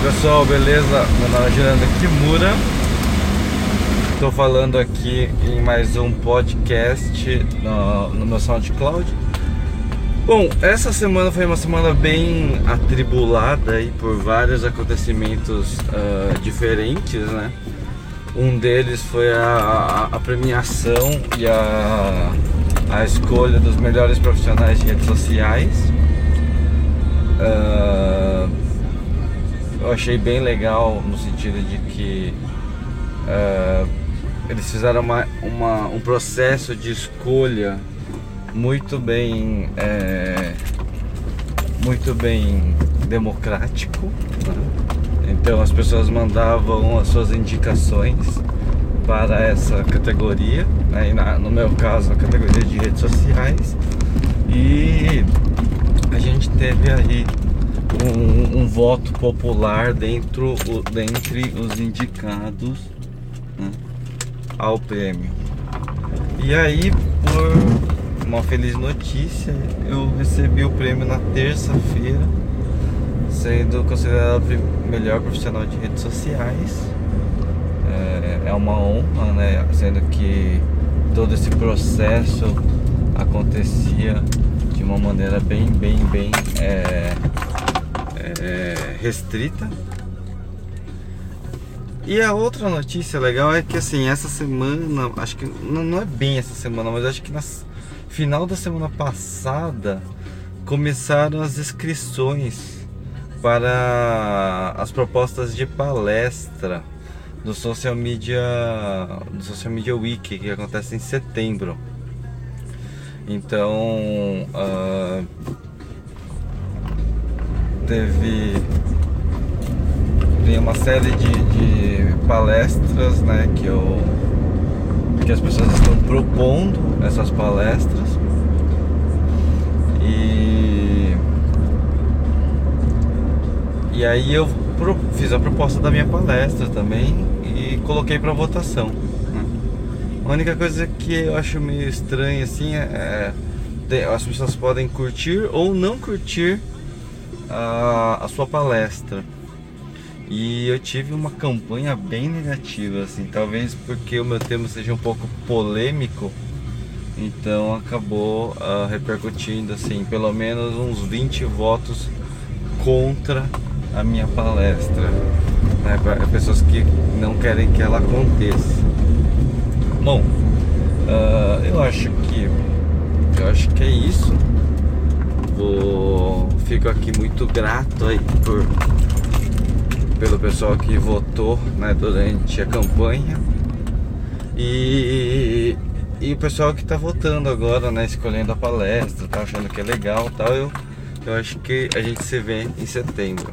pessoal, beleza? Meu nome é Gerando Kimura Estou falando aqui em mais um podcast no, no meu SoundCloud Bom, essa semana foi uma semana bem atribulada aí por vários acontecimentos uh, diferentes, né? Um deles foi a, a, a premiação e a, a escolha dos melhores profissionais de redes sociais. Uh, eu achei bem legal no sentido de que uh, eles fizeram uma, uma, um processo de escolha muito bem é, muito bem democrático né? então as pessoas mandavam as suas indicações para essa categoria né? na, no meu caso a categoria de redes sociais e a gente teve aí um, um voto popular dentro, dentre os indicados né, ao prêmio. E aí, por uma feliz notícia, eu recebi o prêmio na terça-feira, sendo considerado melhor profissional de redes sociais. É, é uma honra, né? Sendo que todo esse processo acontecia de uma maneira bem, bem, bem é, é, restrita. E a outra notícia legal é que assim, essa semana, acho que não, não é bem essa semana, mas acho que no final da semana passada começaram as inscrições para as propostas de palestra do Social Media do Social Media Week que acontece em setembro. Então, uh, teve tem uma série de, de palestras né, que, eu, que as pessoas estão propondo essas palestras e, e aí eu fiz a proposta da minha palestra também e coloquei para votação. A única coisa que eu acho meio estranha assim é, é as pessoas podem curtir ou não curtir a, a sua palestra. E eu tive uma campanha bem negativa, assim, talvez porque o meu tema seja um pouco polêmico, então acabou uh, repercutindo, assim, pelo menos uns 20 votos contra a minha palestra, né, para pessoas que não querem que ela aconteça. Bom, uh, eu acho que eu acho que é isso. Vou, fico aqui muito grato aí por, pelo pessoal que votou né, durante a campanha e, e o pessoal que está votando agora, né, escolhendo a palestra, tá achando que é legal tal. Eu, eu acho que a gente se vê em setembro.